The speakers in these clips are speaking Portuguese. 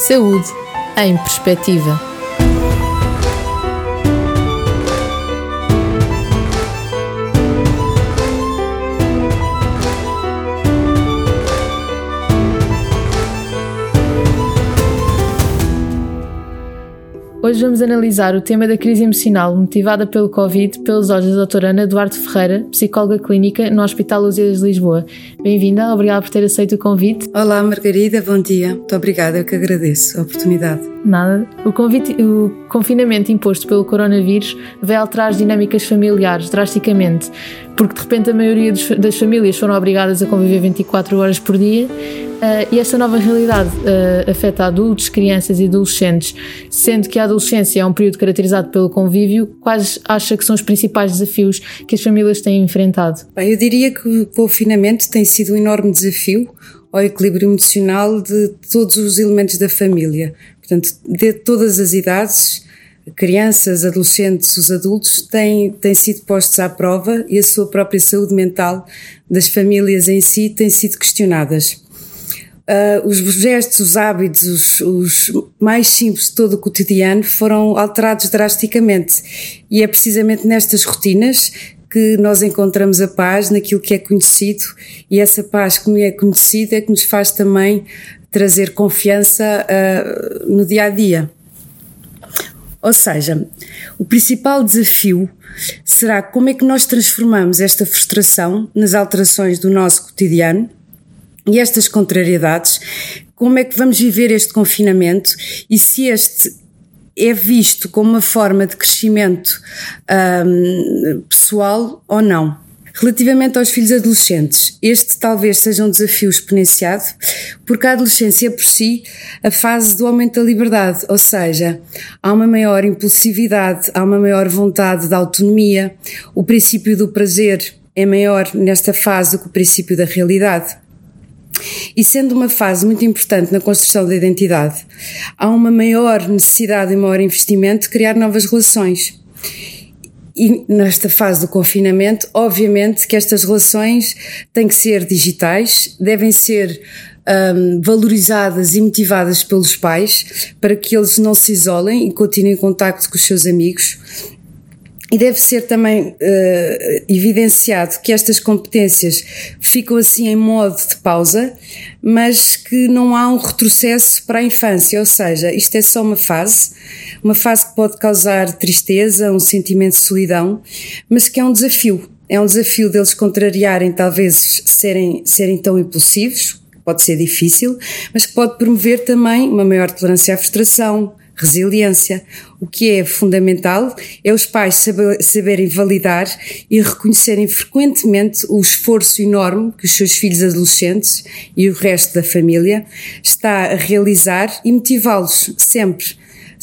Saúde em Perspectiva. Hoje vamos analisar o tema da crise emocional motivada pelo Covid pelos olhos da doutora Ana Duarte Ferreira, psicóloga clínica no Hospital Lusíadas de Lisboa. Bem-vinda, obrigada por ter aceito o convite. Olá Margarida, bom dia. Muito obrigada, eu que agradeço a oportunidade. Nada. O, convite, o confinamento imposto pelo coronavírus veio alterar as dinâmicas familiares drasticamente, porque de repente a maioria das famílias foram obrigadas a conviver 24 horas por dia Uh, e esta nova realidade uh, afeta adultos, crianças e adolescentes, sendo que a adolescência é um período caracterizado pelo convívio, quais acha que são os principais desafios que as famílias têm enfrentado? Bem, eu diria que o confinamento tem sido um enorme desafio ao equilíbrio emocional de todos os elementos da família. Portanto, de todas as idades, crianças, adolescentes, os adultos, têm, têm sido postos à prova e a sua própria saúde mental das famílias em si tem sido questionadas. Uh, os gestos, os hábitos, os, os, mais simples de todo o cotidiano foram alterados drasticamente. E é precisamente nestas rotinas que nós encontramos a paz naquilo que é conhecido, e essa paz que me é conhecida é que nos faz também trazer confiança uh, no dia a dia. Ou seja, o principal desafio será como é que nós transformamos esta frustração nas alterações do nosso cotidiano e estas contrariedades, como é que vamos viver este confinamento e se este é visto como uma forma de crescimento um, pessoal ou não. Relativamente aos filhos adolescentes, este talvez seja um desafio exponenciado, porque a adolescência é por si a fase do aumento da liberdade, ou seja, há uma maior impulsividade, há uma maior vontade de autonomia, o princípio do prazer é maior nesta fase do que o princípio da realidade. E sendo uma fase muito importante na construção da identidade, há uma maior necessidade e maior investimento de criar novas relações. E nesta fase do confinamento, obviamente que estas relações têm que ser digitais, devem ser um, valorizadas e motivadas pelos pais para que eles não se isolem e continuem em contacto com os seus amigos e deve ser também uh, evidenciado que estas competências ficam assim em modo de pausa, mas que não há um retrocesso para a infância, ou seja, isto é só uma fase, uma fase que pode causar tristeza, um sentimento de solidão, mas que é um desafio. É um desafio deles contrariarem, talvez serem, serem tão impulsivos, pode ser difícil, mas que pode promover também uma maior tolerância à frustração, resiliência. O que é fundamental é os pais saber, saberem validar e reconhecerem frequentemente o esforço enorme que os seus filhos adolescentes e o resto da família está a realizar e motivá-los sempre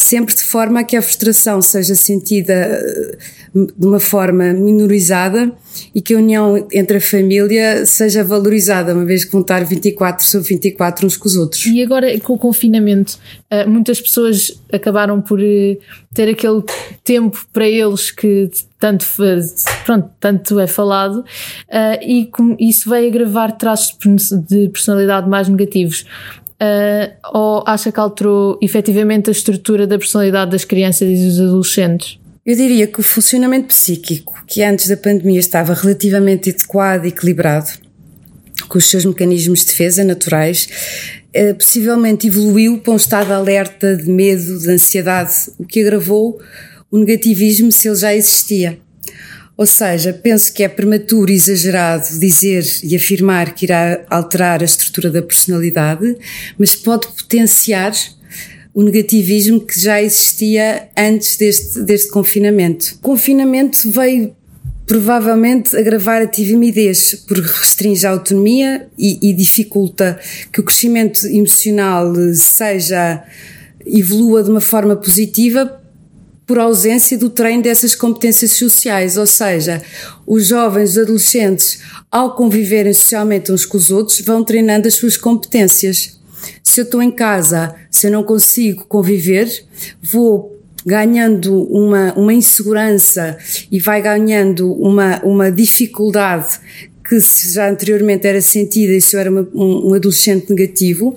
sempre de forma a que a frustração seja sentida eh, de uma forma minorizada e que a união entre a família seja valorizada, uma vez que vão estar 24 sobre 24 uns com os outros. E agora, com o confinamento, eh, muitas pessoas acabaram por eh, ter aquele tempo para eles que tanto, pronto, tanto é falado, e isso vai agravar traços de personalidade mais negativos. Uh, ou acha que alterou efetivamente a estrutura da personalidade das crianças e dos adolescentes? Eu diria que o funcionamento psíquico, que antes da pandemia estava relativamente adequado e equilibrado, com os seus mecanismos de defesa naturais, uh, possivelmente evoluiu para um estado de alerta, de medo, de ansiedade, o que agravou o negativismo se ele já existia. Ou seja, penso que é prematuro e exagerado dizer e afirmar que irá alterar a estrutura da personalidade, mas pode potenciar o negativismo que já existia antes deste, deste confinamento. O confinamento veio provavelmente agravar a timidez, porque restringe a autonomia e, e dificulta que o crescimento emocional seja evolua de uma forma positiva por ausência do treino dessas competências sociais, ou seja, os jovens, os adolescentes, ao conviverem socialmente uns com os outros, vão treinando as suas competências. Se eu estou em casa, se eu não consigo conviver, vou ganhando uma, uma insegurança e vai ganhando uma, uma dificuldade que já anteriormente era sentida e se eu era uma, um, um adolescente negativo,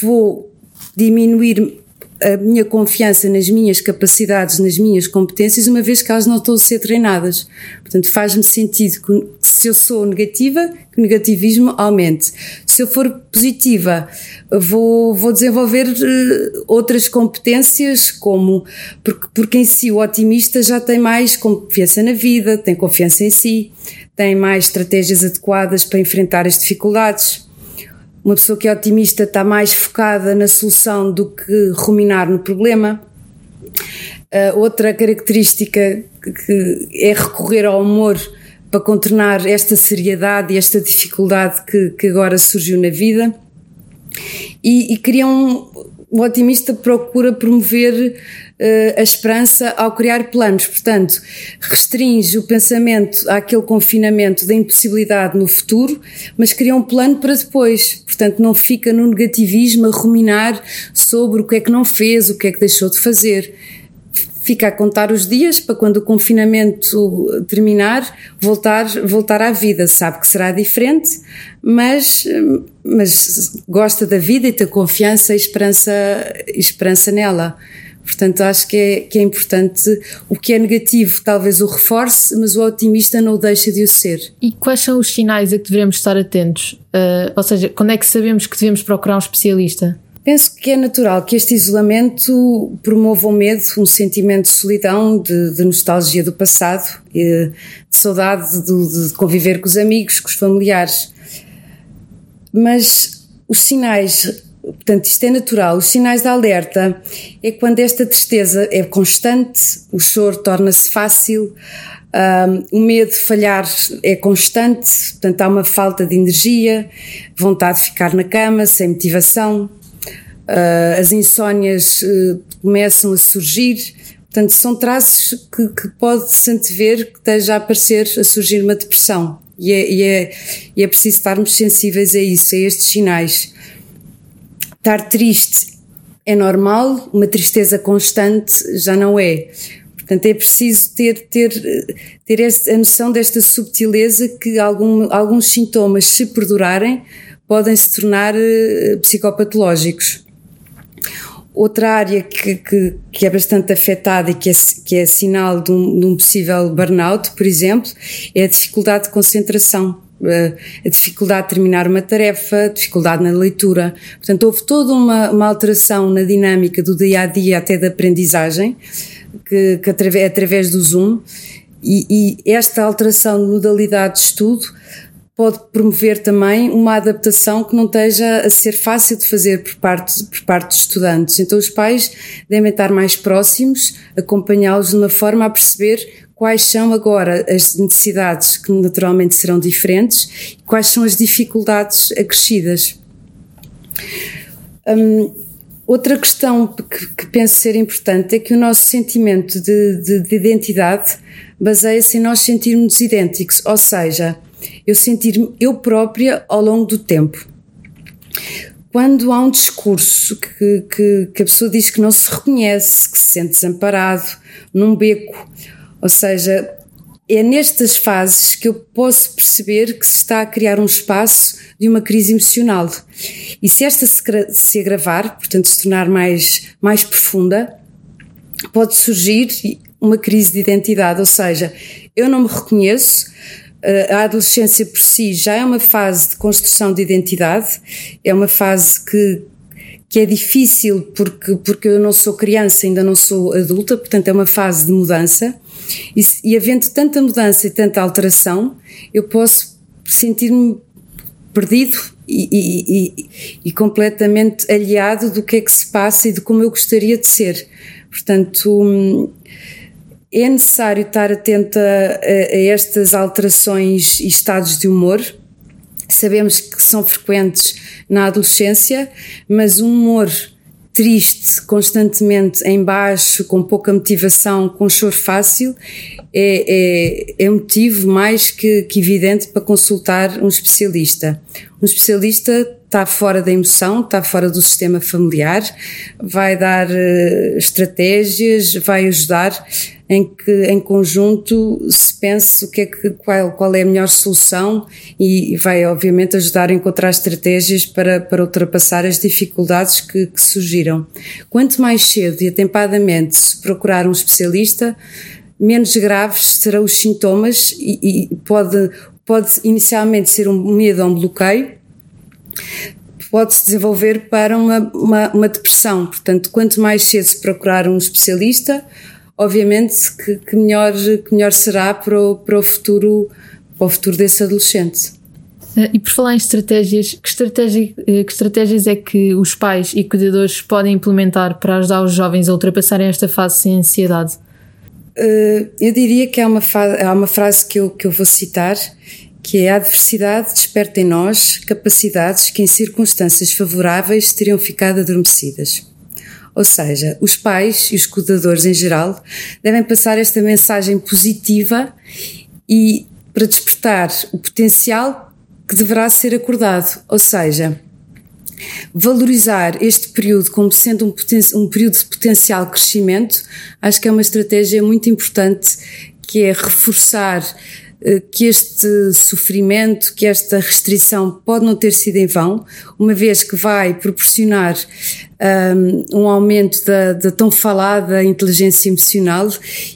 vou diminuir a minha confiança nas minhas capacidades, nas minhas competências, uma vez que elas não estão a ser treinadas. Portanto, faz-me sentido que se eu sou negativa, que o negativismo aumente. Se eu for positiva, vou, vou desenvolver uh, outras competências, como, porque, porque em si o otimista já tem mais confiança na vida, tem confiança em si, tem mais estratégias adequadas para enfrentar as dificuldades uma pessoa que é otimista está mais focada na solução do que ruminar no problema. Uh, outra característica que é recorrer ao humor para contornar esta seriedade e esta dificuldade que, que agora surgiu na vida. E, e criam, o otimista procura promover a esperança ao criar planos. Portanto, restringe o pensamento àquele confinamento da impossibilidade no futuro, mas cria um plano para depois. Portanto, não fica no negativismo a ruminar sobre o que é que não fez, o que é que deixou de fazer fica a contar os dias para quando o confinamento terminar, voltar, voltar à vida. Sabe que será diferente, mas, mas gosta da vida e tem confiança e esperança, esperança nela. Portanto, acho que é, que é importante. O que é negativo, talvez o reforce, mas o otimista não o deixa de o ser. E quais são os sinais a que devemos estar atentos? Uh, ou seja, quando é que sabemos que devemos procurar um especialista? Penso que é natural que este isolamento promova o medo, um sentimento de solidão, de, de nostalgia do passado, de saudade de, de conviver com os amigos, com os familiares. Mas os sinais Portanto, isto é natural. Os sinais de alerta é quando esta tristeza é constante, o choro torna-se fácil, um, o medo de falhar é constante, portanto, há uma falta de energia, vontade de ficar na cama, sem motivação, uh, as insónias uh, começam a surgir. Portanto, são traços que, que pode-se antever que esteja a aparecer, a surgir uma depressão. E é, e, é, e é preciso estarmos sensíveis a isso, a estes sinais. Estar triste é normal, uma tristeza constante já não é. Portanto, é preciso ter, ter, ter a noção desta subtileza que algum, alguns sintomas, se perdurarem, podem se tornar uh, psicopatológicos. Outra área que, que, que, é bastante afetada e que é, que é sinal de um, de um possível burnout, por exemplo, é a dificuldade de concentração a dificuldade de terminar uma tarefa, dificuldade na leitura. Portanto, houve toda uma, uma alteração na dinâmica do dia a dia, até da aprendizagem, que, que através, através do Zoom, e, e, esta alteração de modalidade de estudo pode promover também uma adaptação que não esteja a ser fácil de fazer por parte, por parte dos estudantes. Então, os pais devem estar mais próximos, acompanhá-los de uma forma a perceber quais são agora as necessidades que naturalmente serão diferentes e quais são as dificuldades acrescidas. Um, outra questão que, que, penso ser importante é que o nosso sentimento de, de, de identidade baseia-se em nós sentirmos idênticos, ou seja, eu sentir-me eu própria ao longo do tempo. Quando há um discurso que, que, que a pessoa diz que não se reconhece, que se sente desamparado, num beco, ou seja, é nestas fases que eu posso perceber que se está a criar um espaço de uma crise emocional. E se esta se agravar, portanto se tornar mais, mais profunda, pode surgir uma crise de identidade, ou seja, eu não me reconheço, eh, a adolescência por si já é uma fase de construção de identidade, é uma fase que, que é difícil porque, porque eu não sou criança, ainda não sou adulta, portanto é uma fase de mudança. E, e havendo tanta mudança e tanta alteração, eu posso sentir-me perdido e, e, e, e, completamente aliado do que é que se passa e de como eu gostaria de ser. Portanto, hum, é necessário estar atenta a, a estas alterações e estados de humor. Sabemos que são frequentes na adolescência, mas o humor triste, constantemente em baixo, com pouca motivação, com choro fácil, é, é, é motivo mais que, que evidente para consultar um especialista. Um especialista está fora da emoção, está fora do sistema familiar, vai dar uh, estratégias, vai ajudar em que em conjunto se pense o que é que, qual, qual é a melhor solução e, vai obviamente ajudar a encontrar estratégias para, para ultrapassar as dificuldades que, que surgiram. Quanto mais cedo e atempadamente se procurar um especialista, menos graves serão os sintomas e, e pode, pode inicialmente ser um medo ou um bloqueio, pode-se desenvolver para uma, uma, uma, depressão. Portanto, quanto mais cedo se procurar um especialista, obviamente que, que, melhor, que melhor será para o, para, o futuro, para o futuro desse adolescente. Eh, e por falar em estratégias, que, estratégia, eh, que estratégias é que os pais e cuidadores podem implementar para ajudar os jovens a ultrapassarem esta fase sem ansiedade? Uh, eu diria que há uma, há uma frase que eu, que eu vou citar, que é a adversidade desperta em nós capacidades que em circunstâncias favoráveis teriam ficado adormecidas. Ou seja, os pais e os cuidadores em geral devem passar esta mensagem positiva e para despertar o potencial que deverá ser acordado. Ou seja, valorizar este período como sendo um, um período de potencial crescimento, acho que é uma estratégia muito importante que é reforçar que este sofrimento, que esta restrição pode não ter sido em vão, uma vez que vai proporcionar um, um aumento da, da, tão falada inteligência emocional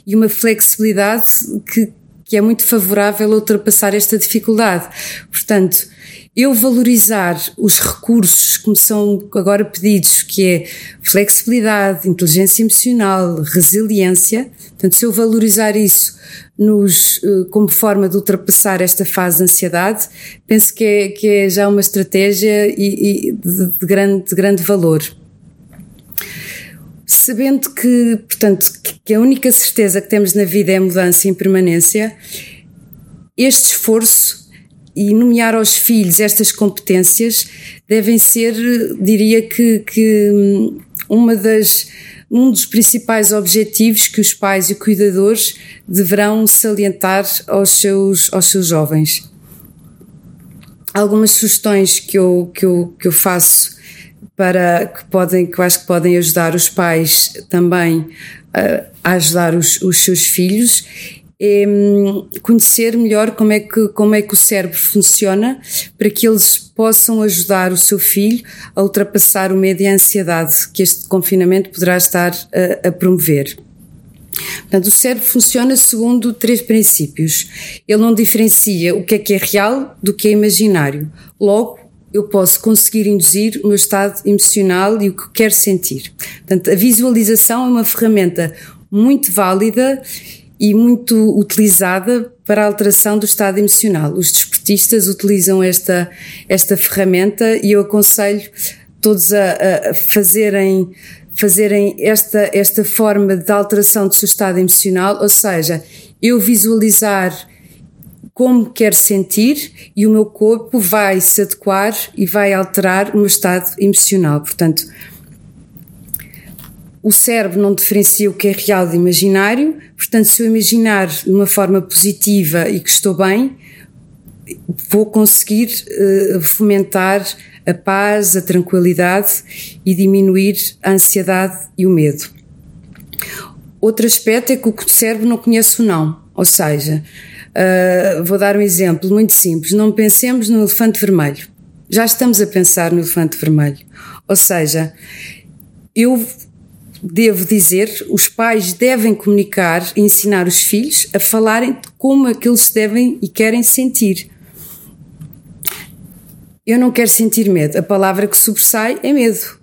e uma flexibilidade que, que é muito favorável a ultrapassar esta dificuldade. Portanto, eu valorizar os recursos que me são agora pedidos, que é flexibilidade, inteligência emocional, resiliência, portanto, se eu valorizar isso nos, eh, como forma de ultrapassar esta fase de ansiedade, penso que é, que é já uma estratégia e, e de, de, grande, de grande valor. Sabendo que, portanto, que a única certeza que temos na vida é a mudança e impermanência, este esforço e nomear aos filhos estas competências devem ser, diria que, que hum, uma das um dos principais objetivos que os pais e cuidadores deverão salientar aos seus, aos seus jovens. Algumas sugestões que eu, que eu, que eu faço para que podem, que eu acho que podem ajudar os pais também a, a ajudar os, os seus filhos é conhecer melhor como é, que, como é que o cérebro funciona para que eles possam ajudar o seu filho a ultrapassar o medo e a ansiedade que este confinamento poderá estar a, a promover. Portanto, o cérebro funciona segundo três princípios. Ele não diferencia o que é que é real do que é imaginário. Logo, eu posso conseguir induzir o meu estado emocional e o que quero sentir. Portanto, a visualização é uma ferramenta muito válida e muito utilizada para a alteração do estado emocional. Os desportistas utilizam esta, esta ferramenta e eu aconselho todos a, a fazerem, fazerem esta, esta forma de alteração do seu estado emocional, ou seja, eu visualizar como quero sentir e o meu corpo vai se adequar e vai alterar o meu estado emocional. Portanto, o cérebro não diferencia o que é real de imaginário, portanto, se eu imaginar de uma forma positiva e que estou bem, vou conseguir uh, fomentar a paz, a tranquilidade e diminuir a ansiedade e o medo. Outro aspecto é que o cérebro não conhece o não, ou seja, uh, vou dar um exemplo muito simples: não pensemos no elefante vermelho. Já estamos a pensar no elefante vermelho. Ou seja, eu devo dizer, os pais devem comunicar e ensinar os filhos a falarem como é que eles devem e querem sentir. Eu não quero sentir medo. A palavra que sobressai é medo.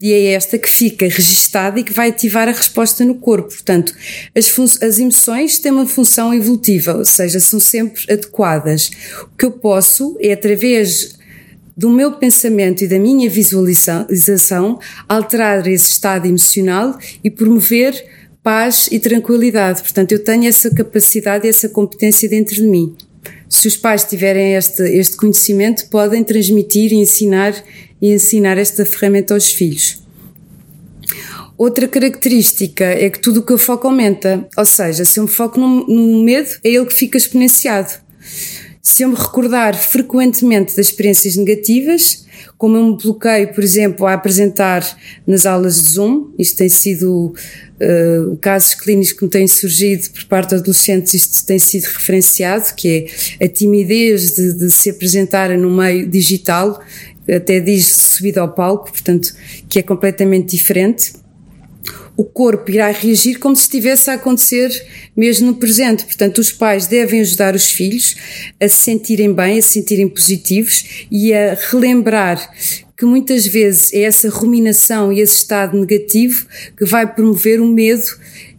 E é esta que fica registada e que vai ativar a resposta no corpo. Portanto, as, as emoções têm uma função evolutiva, ou seja, são sempre adequadas. O que eu posso é, através do meu pensamento e da minha visualização, alterar esse estado emocional e promover paz e tranquilidade. Portanto, eu tenho essa capacidade e essa competência dentro de mim. Se os pais tiverem este, este conhecimento, podem transmitir e ensinar, e ensinar esta ferramenta aos filhos. Outra característica é que tudo o que eu foco aumenta, ou seja, se eu me foco no, no medo, é ele que fica exponenciado. Se eu me recordar frequentemente das experiências negativas, como um bloqueio, por exemplo, a apresentar nas aulas de Zoom. Isto tem sido uh, casos clínicos que me têm surgido por parte de adolescentes, isto tem sido referenciado, que é a timidez de, de se apresentarem no meio digital, até diz subido ao palco, portanto, que é completamente diferente o corpo irá reagir como se estivesse a acontecer mesmo no presente. Portanto, os pais devem ajudar os filhos a se sentirem bem, a se sentirem positivos e a relembrar que muitas vezes é essa ruminação e esse estado negativo que vai promover o medo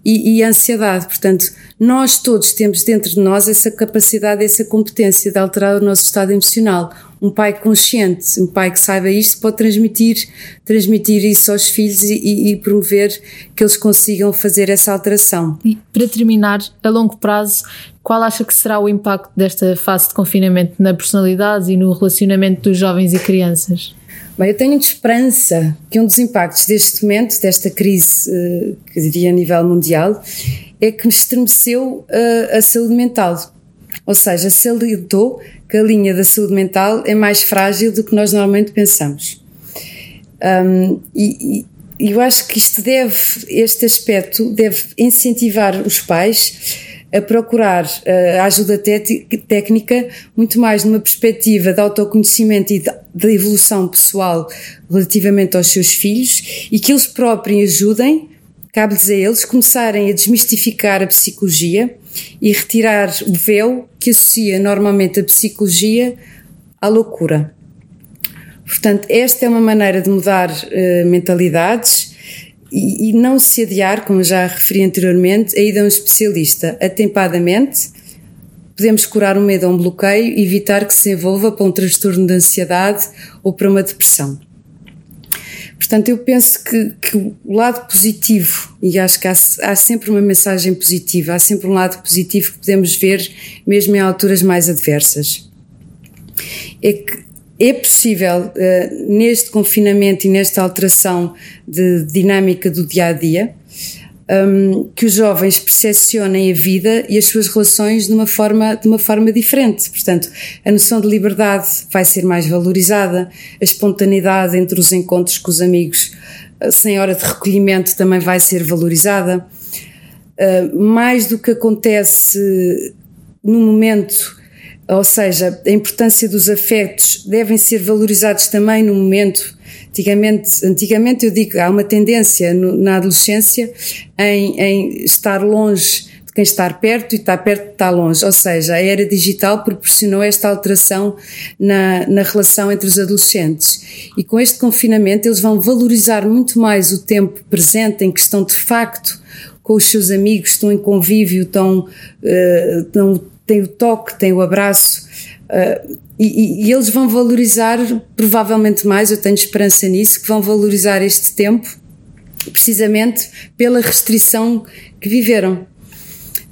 e, e a ansiedade. Portanto, nós todos temos dentro de nós essa capacidade, essa competência de alterar o nosso estado emocional um pai consciente, um pai que saiba isto, pode transmitir, transmitir isso aos filhos e, e, promover que eles consigam fazer essa alteração. E para terminar, a longo prazo, qual acha que será o impacto desta fase de confinamento na personalidade e no relacionamento dos jovens e crianças? Bem, eu tenho de esperança que um dos impactos deste momento, desta crise, eh, que diria a nível mundial, é que me estremeceu a, eh, a saúde mental. Ou seja, salientou que a linha da saúde mental é mais frágil do que nós normalmente pensamos. Um, e, e eu acho que isto deve, este aspecto deve incentivar os pais a procurar uh, a ajuda técnica muito mais numa perspectiva de autoconhecimento e de evolução pessoal relativamente aos seus filhos e que eles próprios ajudem, cabe-lhes a eles, começarem a desmistificar a psicologia e retirar o véu que associa normalmente a psicologia à loucura. Portanto, esta é uma maneira de mudar uh, mentalidades e, e, não se adiar, como já referi anteriormente, a ida a um especialista atempadamente. Podemos curar o medo a um bloqueio e evitar que se envolva para um transtorno de ansiedade ou para uma depressão. Portanto, eu penso que, que, o lado positivo, e acho que há, há, sempre uma mensagem positiva, há sempre um lado positivo que podemos ver mesmo em alturas mais adversas. É que é possível, uh, neste confinamento e nesta alteração de dinâmica do dia a dia, um, que os jovens percepcionem a vida e as suas relações de uma forma, de uma forma diferente. Portanto, a noção de liberdade vai ser mais valorizada, a espontaneidade entre os encontros com os amigos uh, sem hora de recolhimento também vai ser valorizada. Uh, mais do que acontece no momento, ou seja, a importância dos afetos devem ser valorizados também no momento Antigamente, antigamente eu digo, há uma tendência no, na adolescência em, em estar longe de quem está perto e estar perto de estar longe. Ou seja, a era digital proporcionou esta alteração na, na relação entre os adolescentes. E com este confinamento eles vão valorizar muito mais o tempo presente em que estão de facto com os seus amigos, estão em convívio, estão, uh, estão têm o toque, têm o abraço. Uh, e, e, eles vão valorizar, provavelmente mais, eu tenho esperança nisso, que vão valorizar este tempo precisamente pela restrição que viveram.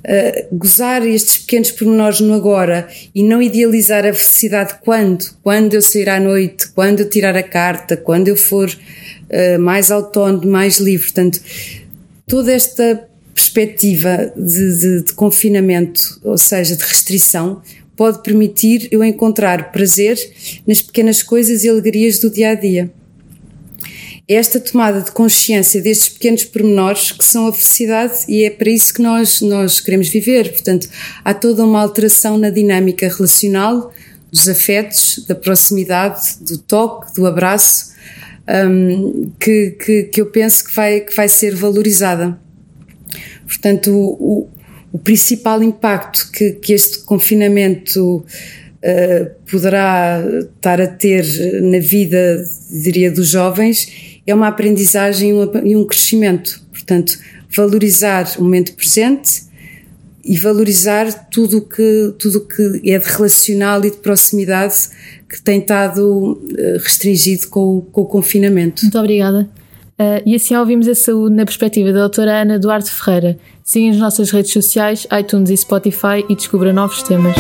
Uh, gozar estes pequenos pormenores no agora e não idealizar a felicidade quando? Quando eu sair à noite, quando eu tirar a carta, quando eu for uh, mais autónomo, mais livre. Portanto, toda esta perspectiva de, de, de confinamento, ou seja, de restrição, pode permitir eu encontrar prazer nas pequenas coisas e alegrias do dia a dia. Esta tomada de consciência destes pequenos pormenores que são a felicidade e é para isso que nós, nós queremos viver. Portanto, há toda uma alteração na dinâmica relacional, dos afetos, da proximidade, do toque, do abraço, um, que, que, que, eu penso que vai, que vai ser valorizada. Portanto, o, o principal impacto que, que este confinamento uh, poderá estar a ter na vida, diria, dos jovens, é uma aprendizagem e um crescimento. Portanto, valorizar o momento presente e valorizar tudo que, tudo que é de relacional e de proximidade que tem estado eh, restringido com, com o confinamento. Muito obrigada. Uh, e assim ouvimos a saúde na perspectiva da doutora Ana Duarte Ferreira. Siga as nossas redes sociais, iTunes e Spotify e descubra novos temas.